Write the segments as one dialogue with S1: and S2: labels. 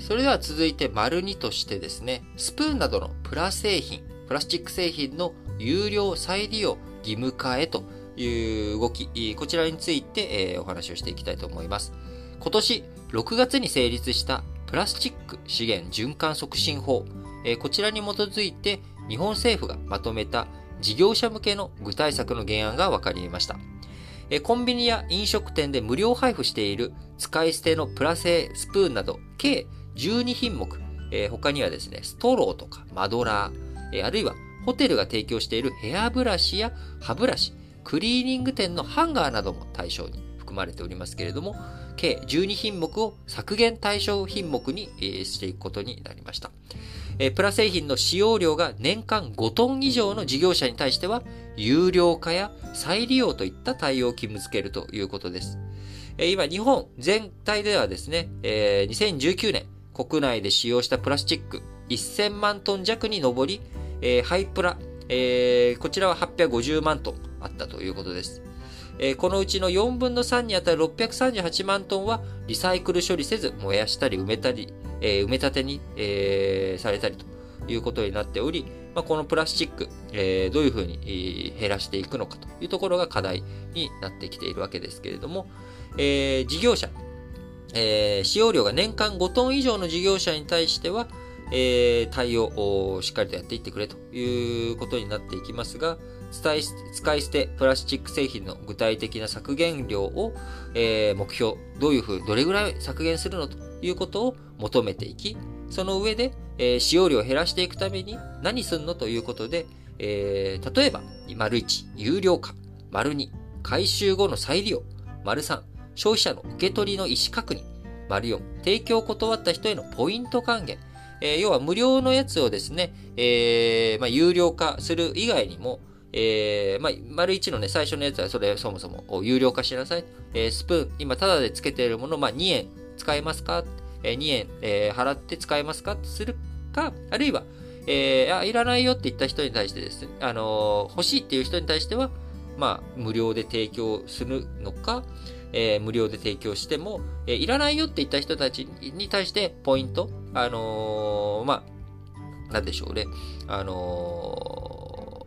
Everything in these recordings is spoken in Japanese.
S1: それでは続いて丸2としてですね、スプーンなどのプラ製品、プラスチック製品の有料再利用義務化へという動き、こちらについて、お話をしていきたいと思います。今年6月に成立したプラスチック資源循環促進法、こちらに基づいて日本政府がまとめた事業者向けの具体策の原案が分かりました。コンビニや飲食店で無料配布している使い捨てのプラ製スプーンなど計12品目、えー、他にはですね、ストローとかマドラー、えー、あるいはホテルが提供しているヘアブラシや歯ブラシ、クリーニング店のハンガーなども対象に含まれておりますけれども、計12品目を削減対象品目に、えー、していくことになりました。えー、プラ製品の使用量が年間5トン以上の事業者に対しては、有料化や再利用といった対応を義務付けるということです。え、今、日本全体ではですね、えー、2019年、国内で使用したプラスチック1000万トン弱に上り、えー、ハイプラ、えー、こちらは850万トンあったということです。えー、このうちの4分の3にあたる638万トンはリサイクル処理せず燃やしたり埋めたり、え、埋め立てに、え、されたりということになっており、まあ、このプラスチック、え、どういうふうに減らしていくのかというところが課題になってきているわけですけれども、え、事業者、えー、使用量が年間5トン以上の事業者に対しては、えー、対応をしっかりとやっていってくれということになっていきますが、使い捨てプラスチック製品の具体的な削減量を、えー、目標、どういうふう、どれぐらい削減するのということを求めていき、その上で、えー、使用量を減らしていくために何すんのということで、えー、例えば、丸1、有料化、丸2、回収後の再利用、丸3、消費者の受け取りの意思確認、丸4、提供を断った人へのポイント還元、えー、要は無料のやつをですね、えー、まあ、有料化する以外にも、えー、まあ、丸1のね、最初のやつはそれそもそも有料化しなさい。えー、スプーン、今タダで付けているもの、まあ、2円使えますか、えー、?2 円、え、払って使えますか？するか、あるいは、え、あ、いらないよって言った人に対してですね、あの、欲しいっていう人に対しては、まあ、無料で提供するのか、えー、無料で提供しても、えー、いらないよって言った人たちに対してポイント、あのー、まあ、なんでしょうね。あの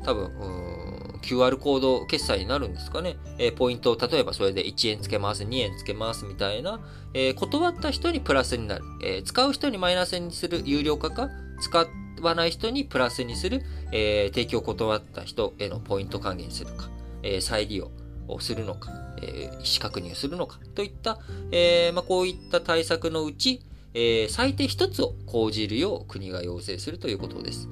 S1: ー、多分、うん QR コード決済になるんですかね。えー、ポイントを、例えばそれで1円つけます、2円つけますみたいな、えー、断った人にプラスになる。えー、使う人にマイナスにする有料化か、使わない人にプラスにする、え提供を断った人へのポイント還元するか、え再利用をするのか、え意思確認をするのかといった、えまあ、こういった対策のうち、えー、最低一つを講じるよう国が要請するということです。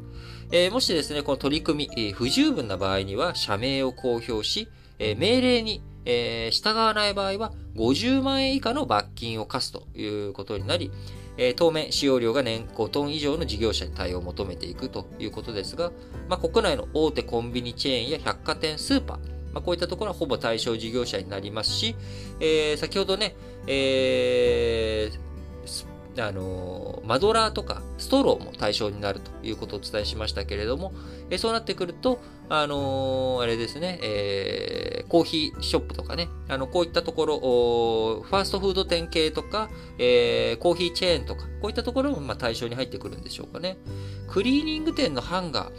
S1: え、もしですね、この取り組み、え、不十分な場合には社名を公表し、え命令に、え従わない場合は50万円以下の罰金を課すということになり、え当面使用量が年5トン以上の事業者に対応を求めていくということですが、まあ、国内の大手コンビニチェーンや百貨店、スーパー、まあ、こういったところはほぼ対象事業者になりますし、えー、先ほどね、えー、あの、マドラーとかストローも対象になるということをお伝えしましたけれども、えそうなってくると、あのあれですね、え、コーヒーショップとかね、あの、こういったところ、ファーストフード店系とか、え、コーヒーチェーンとか、こういったところもま対象に入ってくるんでしょうかね。クリーニング店のハンガー、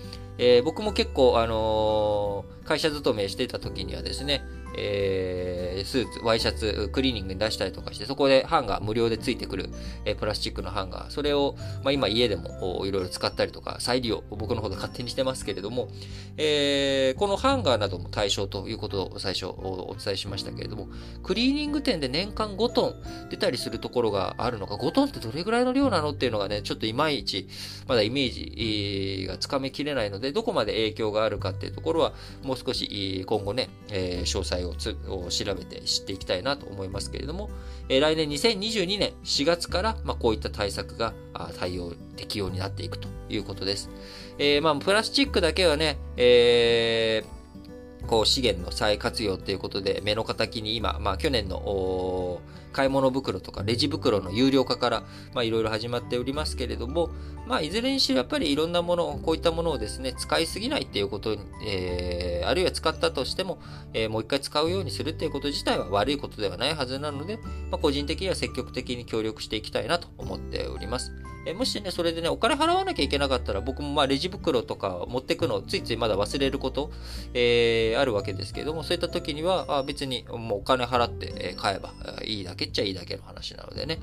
S1: えー、僕も結構、あの会社勤めしてた時にはですね、えー、スーツ、ワイシャツ、クリーニングに出したりとかして、そこでハンガー無料でついてくる、えー、プラスチックのハンガー、それを、まあ、今家でもいろいろ使ったりとか、再利用、僕の方で勝手にしてますけれども、えー、このハンガーなども対象ということを最初お伝えしましたけれども、クリーニング店で年間5トン出たりするところがあるのか、5トンってどれぐらいの量なのっていうのがね、ちょっといまいち、まだイメージがつかめきれないので、どこまで影響があるかっていうところは、もう少し今後ね、えー、詳細をを調べて知っていきたいなと思いますけれども、え、来年2022年4月から、まあ、こういった対策が対応、適用になっていくということです。えー、まあ、プラスチックだけはね、えー、こう資源の再活用ということで、目の敵に今、まあ去年の買い物袋とかレジ袋の有料化から、いろいろ始まっておりますけれども、まあ、いずれにしろやっぱりいろんなもの、こういったものをですね、使いすぎないっていうことに、えー、あるいは使ったとしても、えー、もう一回使うようにするっていうこと自体は悪いことではないはずなので、まあ、個人的には積極的に協力していきたいなと思っております。えもしね、それでね、お金払わなきゃいけなかったら、僕もまあレジ袋とか持ってくのをついついまだ忘れること、えー、あるわけですけども、そういった時には、あ別にもうお金払って買えばいいだけっちゃいいだけの話なのでね、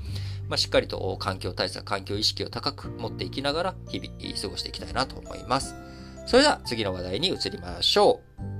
S1: まあ、しっかりと環境対策、環境意識を高く持っていきながら、日々過ごしていきたいなと思います。それでは次の話題に移りましょう。